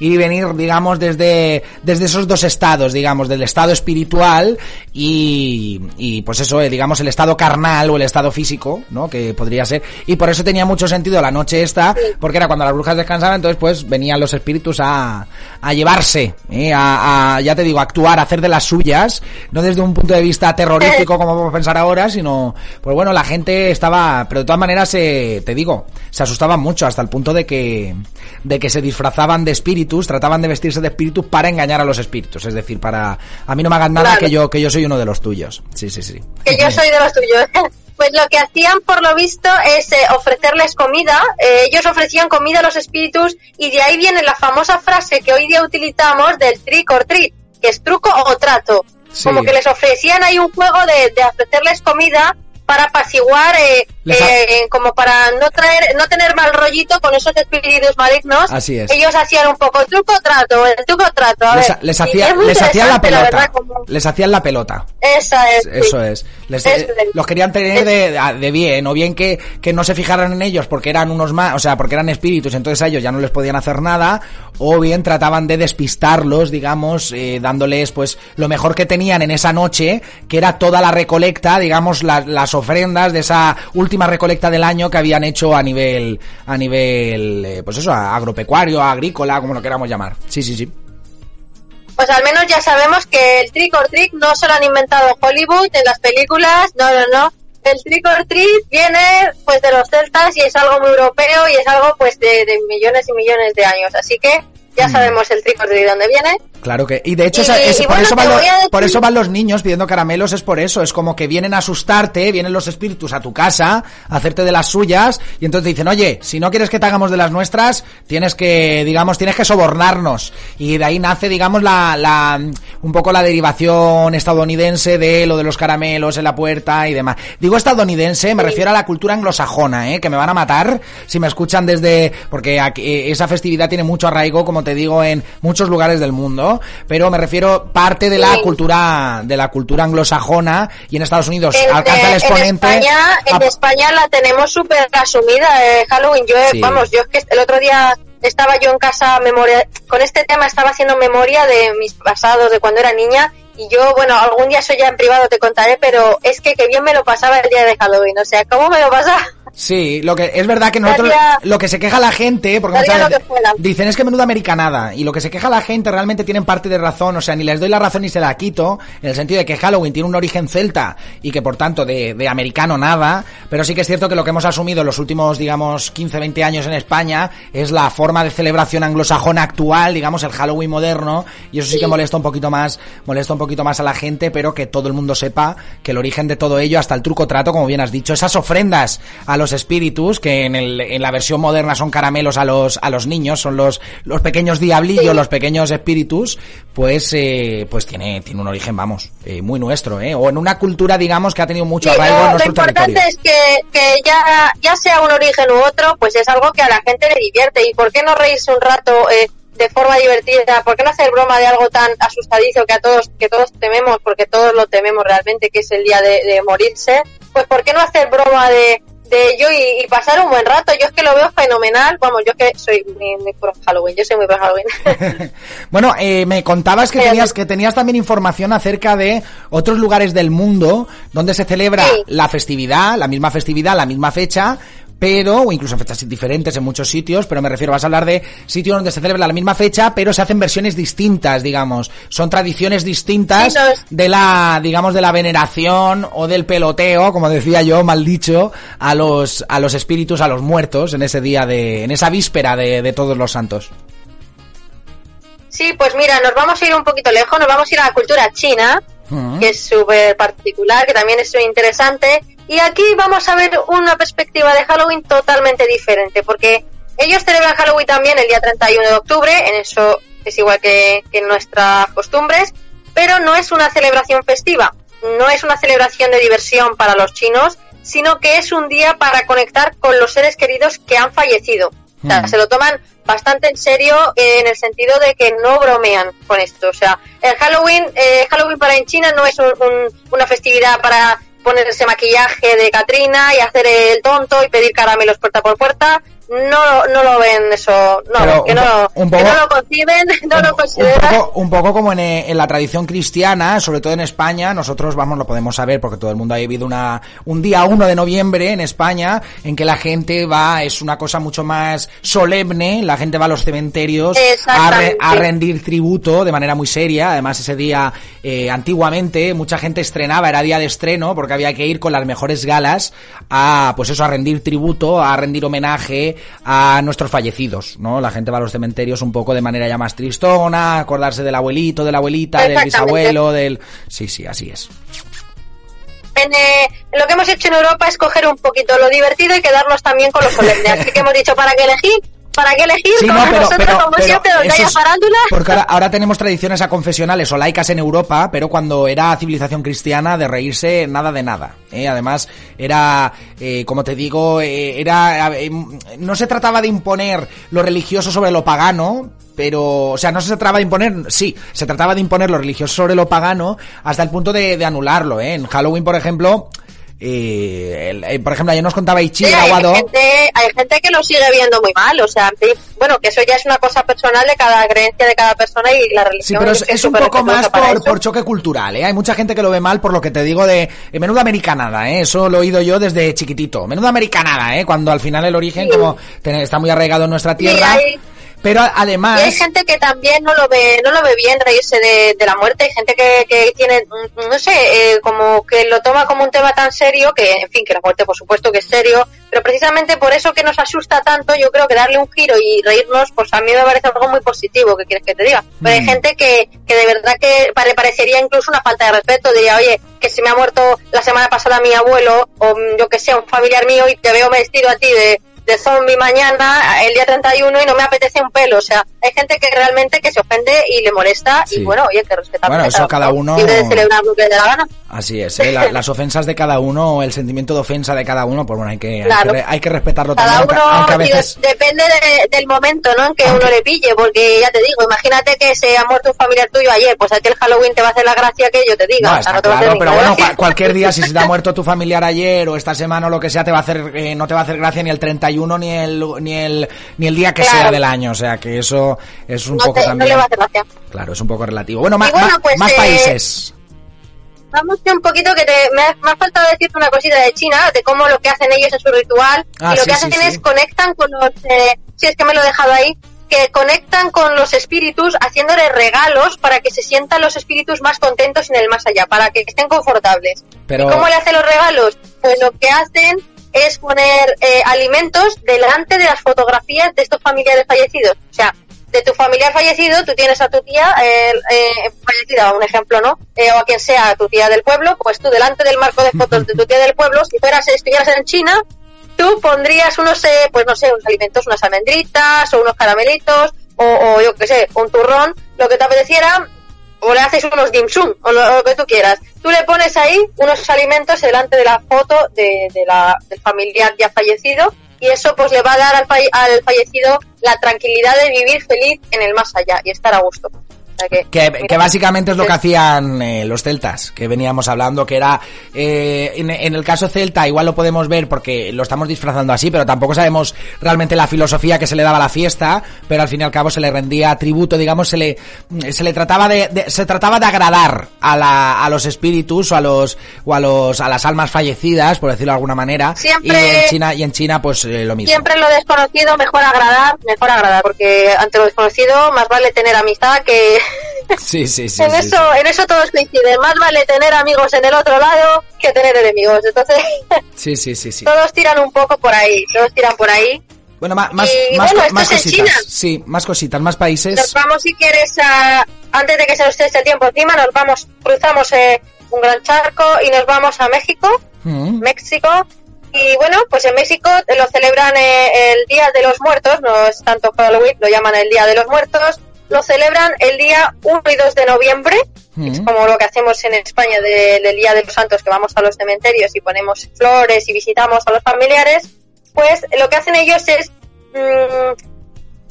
ir y venir digamos desde desde esos dos estados digamos del estado espiritual y, y pues eso eh, digamos el estado carnal o el estado físico no que podría ser. Y por eso tenía mucho sentido la noche esta porque era cuando las brujas descansaban entonces pues venían los espíritus a, a llevarse, ¿eh? a, ya te digo, a actuar, a hacer de las suyas, no desde un punto de vista terrorífico como vamos a pensar ahora, sino, pues bueno, la gente estaba, pero de todas maneras, eh, te digo, se asustaban mucho hasta el punto de que, de que se disfrazaban de espíritus, trataban de vestirse de espíritus para engañar a los espíritus, es decir, para, a mí no me hagan nada que yo, que yo soy uno de los tuyos. Sí, sí, sí. Que yo soy de los tuyos. Pues lo que hacían, por lo visto, es eh, ofrecerles comida. Eh, ellos ofrecían comida a los espíritus y de ahí viene la famosa frase que hoy día utilizamos del trick or treat, que es truco o trato. Como que les ofrecían ahí un juego de, de ofrecerles comida para apaciguar, eh, eh, como para no traer, no tener mal rollito con esos espíritus malignos. Así es. Ellos hacían un poco truco trato, el truco trato. A les, les, hacían la pelota. Les hacían la pelota. Esa es. Eso es. los querían tener de, bien, o bien que, que no se fijaran en ellos porque eran unos más, o sea, porque eran espíritus, entonces a ellos ya no les podían hacer nada, o bien trataban de despistarlos, digamos, eh, dándoles pues lo mejor que tenían en esa noche, que era toda la recolecta, digamos, las ofrendas de esa última recolecta del año que habían hecho a nivel, a nivel, eh, pues eso, agropecuario, agrícola, como lo queramos llamar. Sí, sí, sí. Pues al menos ya sabemos que el trick or treat no solo han inventado Hollywood en las películas, no, no, no. El trick or treat viene pues de los celtas y es algo muy europeo y es algo pues de, de millones y millones de años. Así que ya mm. sabemos el trick de dónde viene. Claro que, y de hecho, por, eso van los, por, eso van los, niños pidiendo caramelos, es por eso, es como que vienen a asustarte, vienen los espíritus a tu casa, a hacerte de las suyas, y entonces dicen, oye, si no quieres que te hagamos de las nuestras, tienes que, digamos, tienes que sobornarnos. Y de ahí nace, digamos, la, la, un poco la derivación estadounidense de lo de los caramelos en la puerta y demás. Digo estadounidense, me refiero a la cultura anglosajona, eh, que me van a matar si me escuchan desde, porque aquí, esa festividad tiene mucho arraigo, como te digo, en muchos lugares del mundo, pero me refiero parte de la cultura de la cultura anglosajona y en Estados Unidos alcanza el exponente. En España, en España la tenemos súper asumida eh, Halloween. Yo, vamos, yo es que el otro día estaba yo en casa memoria con este tema estaba haciendo memoria de mis pasados de cuando era niña y yo bueno algún día eso ya en privado te contaré pero es que que bien me lo pasaba el día de Halloween o sea cómo me lo pasaba Sí, lo que es verdad que nosotros lo que se queja la gente, porque dicen es que menuda americanada y lo que se queja la gente realmente tienen parte de razón, o sea, ni les doy la razón ni se la quito, en el sentido de que Halloween tiene un origen celta y que por tanto de, de americano nada, pero sí que es cierto que lo que hemos asumido en los últimos, digamos, 15, 20 años en España es la forma de celebración anglosajona actual, digamos, el Halloween moderno, y eso sí, que molesta un poquito más, molesta un poquito más a la gente, pero que todo el mundo sepa que el origen de todo ello, hasta el truco trato, como bien has dicho, esas ofrendas a los espíritus, que en, el, en la versión moderna son caramelos a los, a los niños, son los, los pequeños diablillos, los pequeños espíritus, pues, eh, pues tiene, tiene un origen, vamos, eh, muy nuestro, ¿eh? O en una cultura, digamos, que ha tenido mucho arraigo en nuestro territorio. Lo importante es que, que ya, ya sea un origen u otro, pues es algo que a la gente le divierte. ¿Y por qué no reírse un rato, eh, de forma divertida, ¿por qué no hacer broma de algo tan asustadizo que a todos, que todos tememos, porque todos lo tememos realmente, que es el día de, de morirse? Pues ¿por qué no hacer broma de, de ello y, pasar un buen rato. Yo es que lo veo fenomenal. Vamos, yo es que soy muy, pro Halloween. Yo soy muy pro Halloween. bueno, eh, me contabas que tenías, que tenías también información acerca de otros lugares del mundo donde se celebra la festividad, la misma festividad, la misma fecha, pero, o incluso en fechas diferentes en muchos sitios, pero me refiero, vas a hablar de sitios donde se celebra la misma fecha, pero se hacen versiones distintas, digamos. Son tradiciones distintas de la, digamos, de la veneración o del peloteo, como decía yo, mal dicho, a los, a los espíritus, a los muertos en ese día de, en esa víspera de, de todos los santos. Sí, pues mira, nos vamos a ir un poquito lejos, nos vamos a ir a la cultura china, que es súper particular, que también es muy interesante. Y aquí vamos a ver una perspectiva de Halloween totalmente diferente, porque ellos celebran Halloween también el día 31 de octubre, en eso es igual que, que nuestras costumbres, pero no es una celebración festiva, no es una celebración de diversión para los chinos, sino que es un día para conectar con los seres queridos que han fallecido. O sea, Hmm. se lo toman bastante en serio eh, en el sentido de que no bromean con esto. O sea, el Halloween, eh, Halloween para en China no es un- un- una festividad para ponerse maquillaje de Katrina y hacer el tonto y pedir caramelos puerta por puerta. No, no lo ven eso, no, que, un no, un que no lo conciben, no lo un, consideran. poco, un poco como en, eh, en la tradición cristiana, sobre todo en España, nosotros, vamos, lo podemos saber porque todo el mundo ha vivido una, un día 1 de noviembre en España en que la gente va, es una cosa mucho más solemne, la gente va a los cementerios a, re- a rendir tributo de manera muy seria, además ese día, eh, antiguamente, mucha gente estrenaba, era día de estreno, porque había que ir con las mejores galas a, pues eso, a rendir tributo, a rendir homenaje a nuestros fallecidos, ¿no? La gente va a los cementerios un poco de manera ya más tristona, acordarse del abuelito, de la abuelita, del bisabuelo, del... Sí, sí, así es. En, eh, lo que hemos hecho en Europa es coger un poquito lo divertido y quedarnos también con lo solemne. Así que hemos dicho, ¿para qué elegir? ¿Para qué elegir? Sí, Como no, pero, nosotros, pero, como pero siempre, donde eso haya es- farándula. Porque ahora, ahora tenemos tradiciones a confesionales o laicas en Europa, pero cuando era civilización cristiana, de reírse, nada de nada. ¿eh? Además, era, eh, como te digo, eh, era, no se trataba de imponer lo religioso sobre lo pagano, pero, o sea, no se trataba de imponer, sí, se trataba de imponer lo religioso sobre lo pagano hasta el punto de, de anularlo, ¿eh? En Halloween, por ejemplo, el- eh, por ejemplo, ayer nos contaba Ichi Sí, hay, gente, hay gente que lo sigue viendo muy mal, o sea, bueno, que eso ya es una cosa personal de cada creencia de cada persona y la Sí, religión. pero es, un poco más por, choque cultural, ¿eh? Hay mucha gente que lo ve mal por lo que te digo de eh, menuda americanada, ¿eh? Eso lo he oído yo desde chiquitito. Menuda americanada, ¿eh? Cuando al final el origen Sí. como está muy arraigado en nuestra tierra. hay- pero además... Y hay gente que también no lo ve, no lo ve bien reírse de, de la muerte, hay gente que, que tiene, mm, no sé, eh, como que lo toma como un tema tan serio, que en fin, que la muerte por supuesto que es serio, pero precisamente por eso que nos asusta tanto, yo creo que darle un giro y reírnos, pues a mí me parece algo muy positivo, que quieres que te diga. Pero hay Mm. gente que, que de verdad que pare- parecería incluso una falta de respeto, diría, oye, que se me ha muerto la semana pasada mi abuelo, o mm, yo que sé, un familiar mío, y te veo vestido a ti de de zombie mañana, el día 31, y no me apetece un pelo. O sea, hay gente que realmente que se ofende y le molesta, Sí. y bueno, oye, que respetamos. Bueno, eso cada uno- de celebrar lo que le la gana. Así es, ¿eh? La- las ofensas de cada uno, el sentimiento de ofensa de cada uno, pues bueno, hay que, hay Claro. que, re- hay que respetarlo Cada también, uno aunque, a depende de- del momento, ¿no? En que uno le pille, porque ya te digo, imagínate que se ha muerto un familiar tuyo ayer, pues a ti el Halloween te va a hacer la gracia que yo te diga. No, está te claro, pero bueno, cualquier día, si se te ha muerto tu familiar ayer o esta semana o lo que sea, te va a hacer, eh, no te va a hacer gracia ni el 31 ni el, ni el, ni el día que Claro. sea del año. O sea, que eso es un no, poco te- no también. le va a. Claro, es un poco relativo. Bueno, más, bueno, pues, más eh, países. Vamos un poquito que te, me, ha, me ha faltado decirte una cosita de China, de cómo lo que hacen ellos en su ritual. Ah, y lo sí, que sí, hacen sí. es conectan con los... Eh, si es que me lo he dejado ahí. Que conectan con los espíritus haciéndoles regalos para que se sientan los espíritus más contentos en el más allá, para que estén confortables. Pero- ¿Y cómo le hacen los regalos? Pues lo que hacen es poner eh, alimentos delante de las fotografías de estos familiares fallecidos. O sea, de tu familiar fallecido, tú tienes a tu tía eh, eh, fallecida, un ejemplo, ¿no? Eh, o a quien sea, tu tía del pueblo, pues tú delante del marco de fotos de tu tía del pueblo, si fueras, estuvieras en China, tú pondrías unos, eh, pues no sé, unos alimentos, unas almendritas o unos caramelitos o, o yo qué sé, un turrón, lo que te apeteciera, o le haces unos dim sum, o lo, que tú quieras. Tú le pones ahí unos alimentos delante de la foto de, de la, del familiar ya fallecido y eso pues le va a dar al, al fallecido la tranquilidad de vivir feliz en el más allá y estar a gusto. Sea que, Que, básicamente es lo que hacían eh, los celtas, que veníamos hablando, que era, eh, en, en el caso celta igual lo podemos ver porque lo estamos disfrazando así, pero tampoco sabemos realmente la filosofía que se le daba a la fiesta, pero al fin y al cabo se le rendía tributo, digamos, se le, se le trataba de, de- se trataba de agradar a, la, a los espíritus o a los, o a los, a las almas fallecidas, por decirlo de alguna manera, Siempre- y en China, y en China pues eh, lo mismo. Siempre lo desconocido mejor agradar, mejor agradar, porque ante lo desconocido más vale tener amistad que Sí, sí, sí. en sí, eso, en eso todos coinciden. Más vale tener amigos en el otro lado que tener enemigos. Entonces, sí, sí, sí, sí. todos tiran un poco por ahí, todos tiran por ahí. Bueno, ma- más, Y, más, bueno, más cositas. China. Sí, más cositas, más Nos países. vamos, si quieres, a, antes de que se nos esté este tiempo encima, nos vamos, cruzamos eh, un gran charco y nos vamos a México, Mm. México. Y bueno, pues en México lo celebran eh, el Día de los Muertos, no es tanto Halloween, lo llaman el Día de los Muertos. Lo celebran el día 1 y 2 de noviembre, es como lo que hacemos en España del Día de los Santos, que vamos a los cementerios y ponemos flores y visitamos a los familiares, pues lo que hacen ellos es... Mm,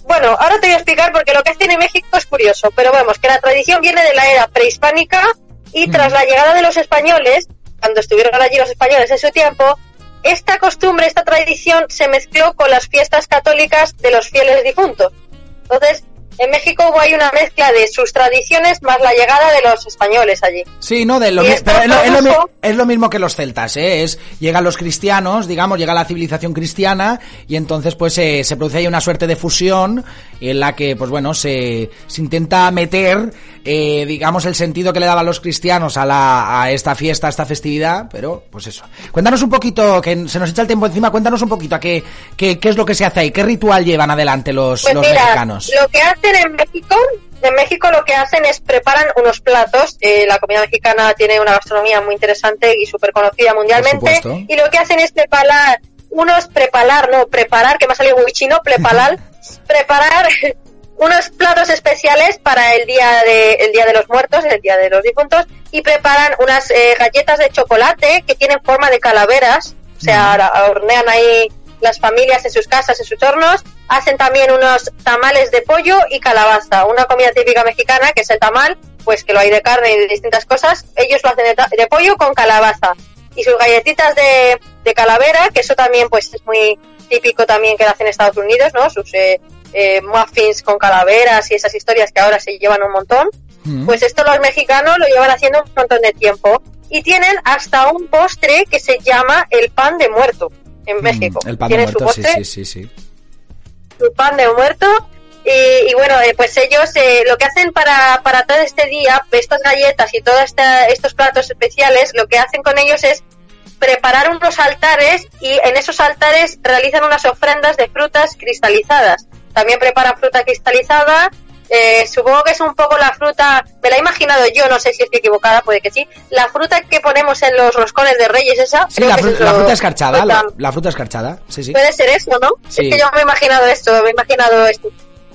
bueno, ahora te voy a explicar porque lo que hacen en México es curioso, pero vemos que la tradición viene de la era prehispánica y tras la llegada de los españoles, cuando estuvieron allí los españoles en su tiempo, esta costumbre, esta tradición se mezcló con las fiestas católicas de los fieles difuntos. Entonces, en México hay una mezcla de sus tradiciones más la llegada de los españoles allí. Sí, no, de lo, es, lo, mismo que los celtas, ¿eh? Es, llegan los cristianos, digamos, llega la civilización cristiana y entonces pues eh, se produce ahí una suerte de fusión en la que, pues bueno, se, se intenta meter, eh, digamos, el sentido que le daban los cristianos a, la, a esta fiesta, a esta festividad, pero pues eso. Cuéntanos un poquito, que se nos echa el tiempo encima, cuéntanos un poquito a qué, qué, qué es lo que se hace ahí, qué ritual llevan adelante los, pues los mexicanos. Lo que hace en México, en México lo que hacen es preparan unos platos. Eh, la comida mexicana tiene una gastronomía muy interesante y súper conocida mundialmente. Y lo que hacen es preparar unos preparar, no preparar, que me ha salido muy chino, preparar, preparar unos platos especiales para el día de el día de los muertos, el día de los difuntos y preparan unas eh, galletas de chocolate que tienen forma de calaveras, o sea, hornean ahí las familias en sus casas, en sus hornos, hacen también unos tamales de pollo y calabaza, una comida típica mexicana que es el tamal, pues que lo hay de carne y de distintas cosas, ellos lo hacen de, pollo con calabaza. Y sus galletitas de, de, calavera, que eso también pues es muy típico también que lo hacen en Estados Unidos, ¿no? Sus eh, eh, muffins con calaveras y esas historias que ahora se llevan un montón. Mm. Pues esto los mexicanos lo llevan haciendo un montón de tiempo. Y tienen hasta un postre que se llama el pan de muerto en mm, México. el pan de muerto, sí, sí, sí, sí. Su pan de muerto. Y, bueno, eh, pues ellos eh, lo que hacen para, para todo este día, estas galletas y todos estos platos especiales, lo que hacen con ellos es preparar unos altares y en esos altares realizan unas ofrendas de frutas cristalizadas. También preparan fruta cristalizada eh, supongo que es un poco la fruta, me la he imaginado yo, no sé si estoy equivocada, puede que sí. La fruta que ponemos en los roscones de Reyes, esa. Sí, la, fruta escarchada, la, fruta escarchada, sí, sí. Puede ser eso, ¿no? Es que yo me he imaginado esto, me he imaginado esto.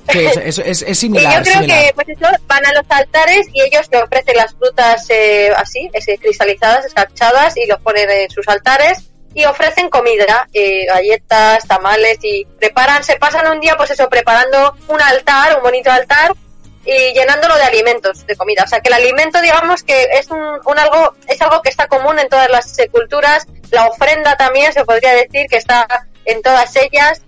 Sí, es, es, es, similar. Y yo creo que pues eso, van a los altares y ellos le ofrecen las frutas eh, así, cristalizadas, escarchadas, y los ponen en sus altares y ofrecen comida, eh, galletas, tamales y preparan, se pasan un día pues eso, preparando un altar, un bonito altar y llenándolo de alimentos, de comida. O sea que el alimento digamos que es un, un algo, es algo que está común en todas las culturas, la ofrenda también se podría decir que está en todas ellas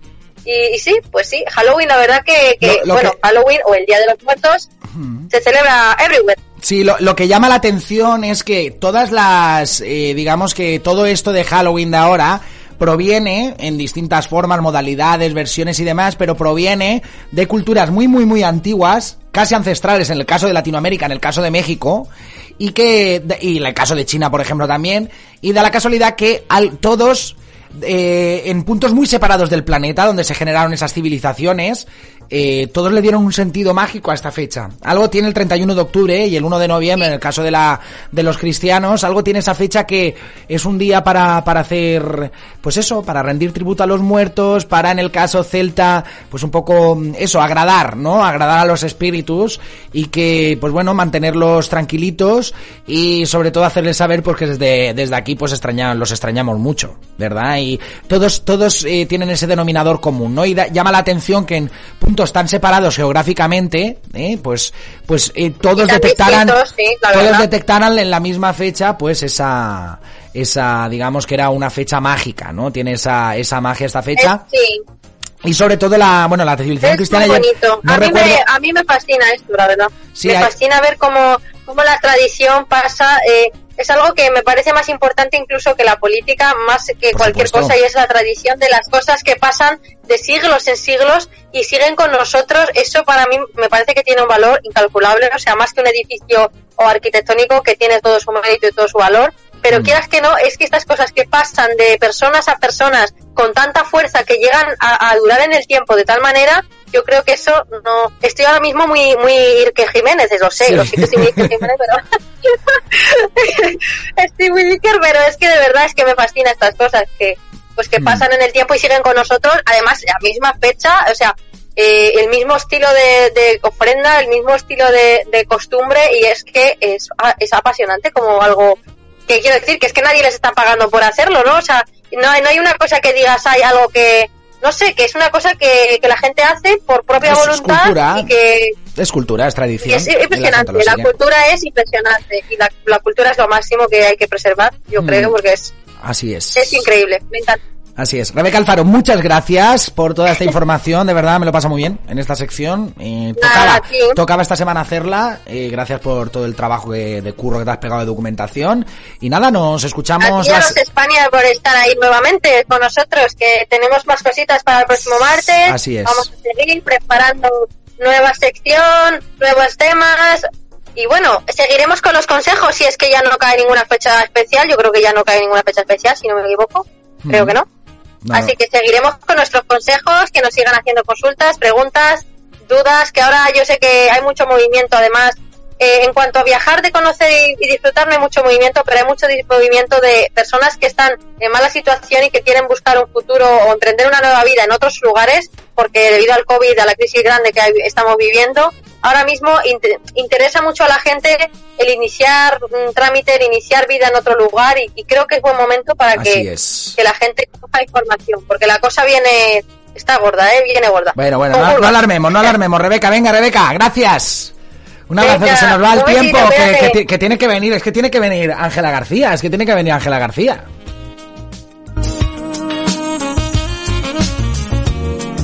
y, sí, pues sí, Halloween la verdad que, bueno, Halloween o el Día de los Muertos se celebra everywhere. Sí, lo, lo, que llama la atención es que todas las, eh, digamos que todo esto de Halloween de ahora proviene en distintas formas, modalidades, versiones y demás, pero proviene de culturas muy, muy, muy antiguas, casi ancestrales en el caso de Latinoamérica, en el caso de México, y que, y en el caso de China, por ejemplo, también, y da la casualidad que al, todos, eh, en puntos muy separados del planeta, donde se generaron esas civilizaciones, eh, todos le dieron un sentido mágico a esta fecha. Algo tiene el 31 de octubre y el 1 de noviembre, en el caso de, la, de los cristianos, algo tiene esa fecha que es un día para, para hacer, pues eso, para rendir tributo a los muertos, para en el caso celta, pues un poco eso, agradar, ¿no? Agradar a los espíritus y que, pues bueno, mantenerlos tranquilitos y sobre todo hacerles saber porque desde, desde aquí pues los extrañamos mucho, ¿verdad? Y todos, todos eh, tienen ese denominador común, ¿no? Y llama la atención que en están separados geográficamente, ¿eh? pues, pues eh, todos detectaran, todos detectaran en la misma fecha, pues esa, esa, digamos que era una fecha mágica, ¿no? Tiene esa, esa magia esta fecha. sí. Y sobre todo la, bueno, la civilización cristiana. Muy bonito. a, mí me, a mí me fascina esto, la verdad. me fascina ver cómo, cómo la tradición pasa, eh, es algo que me parece más importante incluso que la política, más que cualquier cosa, y es la tradición de las cosas que pasan de siglos en siglos y siguen con nosotros. Eso para mí me parece que tiene un valor incalculable, o sea, más que un edificio o arquitectónico que tiene todo su mérito y todo su valor. Pero mm. quieras que no, es que estas cosas que pasan de personas a personas con tanta fuerza que llegan a, durar en el tiempo de tal manera, yo creo que eso no. Estoy ahora mismo muy, muy Irke Jiménez, lo sé, lo sé que estoy muy Irke Jiménez, pero. estoy muy Iker, pero es que de verdad es que me fascina estas cosas que pues que mm. pasan en el tiempo y siguen con nosotros, además a la misma fecha, o sea, eh, el mismo estilo de, de, ofrenda, el mismo estilo de, de costumbre y es que es, es, apasionante como algo que quiero decir que es que nadie les está pagando por hacerlo, ¿no? O sea, no no hay una cosa que digas, hay algo que, no sé, que es una cosa que, que la gente hace por propia voluntad y que... Es cultura, es tradición. Es impresionante, la, cultura es impresionante y la, la, cultura es lo máximo que hay que preservar, yo mm. creo, porque es... Así es. Es increíble, me encanta. Así es. Rebeca Alfaro, muchas gracias por toda esta información. De verdad, me lo pasa muy bien en esta sección. Eh, tocaba, tocaba, esta semana hacerla. Eh, gracias por todo el trabajo de curro que te has pegado de documentación. Y nada, nos escuchamos. Gracias España por estar ahí nuevamente con nosotros, que tenemos más cositas para el próximo martes. Así es. Vamos a seguir preparando nueva sección, nuevos temas. Y bueno, seguiremos con los consejos si es que ya no cae ninguna fecha especial. Yo creo que ya no cae ninguna fecha especial, si no me equivoco. Creo que no. Así que seguiremos con nuestros consejos, que nos sigan haciendo consultas, preguntas, dudas, que ahora yo sé que hay mucho movimiento además. Eh, en cuanto a viajar, de conocer y, disfrutar, no hay mucho movimiento, pero hay mucho movimiento de personas que están en mala situación y que quieren buscar un futuro o emprender una nueva vida en otros lugares, porque debido al COVID, a la crisis grande que estamos viviendo, ahora mismo interesa mucho a la gente el iniciar un trámite, el iniciar vida en otro lugar y, creo que es buen momento para que, que la gente coja información, porque la cosa viene, está gorda, ¿eh? viene gorda. Bueno, bueno, no, alarmemos, no alarmemos, Rebeca, venga, Rebeca, gracias. Un abrazo, que se nos va el tiempo, que tiene que venir, es que tiene que venir Ángela García, es que tiene que venir Ángela García.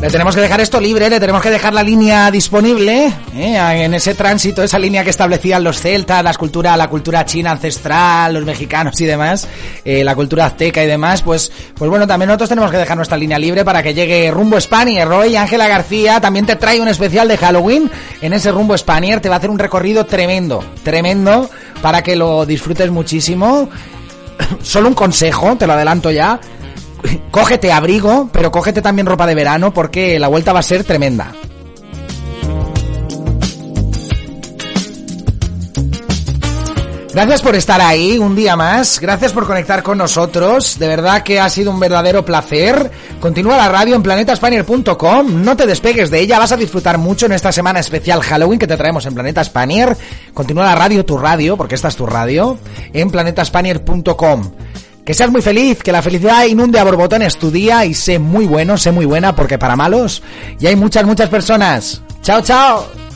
Le tenemos que dejar esto libre, le tenemos que dejar la línea disponible ¿eh? en ese tránsito, esa línea que establecían los celtas, la cultura, la cultura china ancestral, los mexicanos y demás, eh, la cultura azteca y demás, pues, pues bueno, también nosotros tenemos que dejar nuestra línea libre para que llegue Rumbo Spanier. Roy Ángela García también te trae un especial de Halloween en ese Rumbo Spanier, te va a hacer un recorrido tremendo, tremendo, para que lo disfrutes muchísimo. Solo un consejo, te lo adelanto ya cógete abrigo, pero cógete también ropa de verano porque la vuelta va a ser tremenda. Gracias por estar ahí un día más, gracias por conectar con nosotros, de verdad que ha sido un verdadero placer. Continúa la radio en planetaspanier.com, no te despegues de ella, vas a disfrutar mucho en esta semana especial Halloween que te traemos en Planeta Spanier. Continúa la radio, tu radio, porque esta es tu radio, en planetaspanier.com. Que seas muy feliz, que la felicidad inunde a borbotones tu día y sé muy bueno, sé muy buena, porque para malos ya hay muchas, muchas personas. Chao, chao.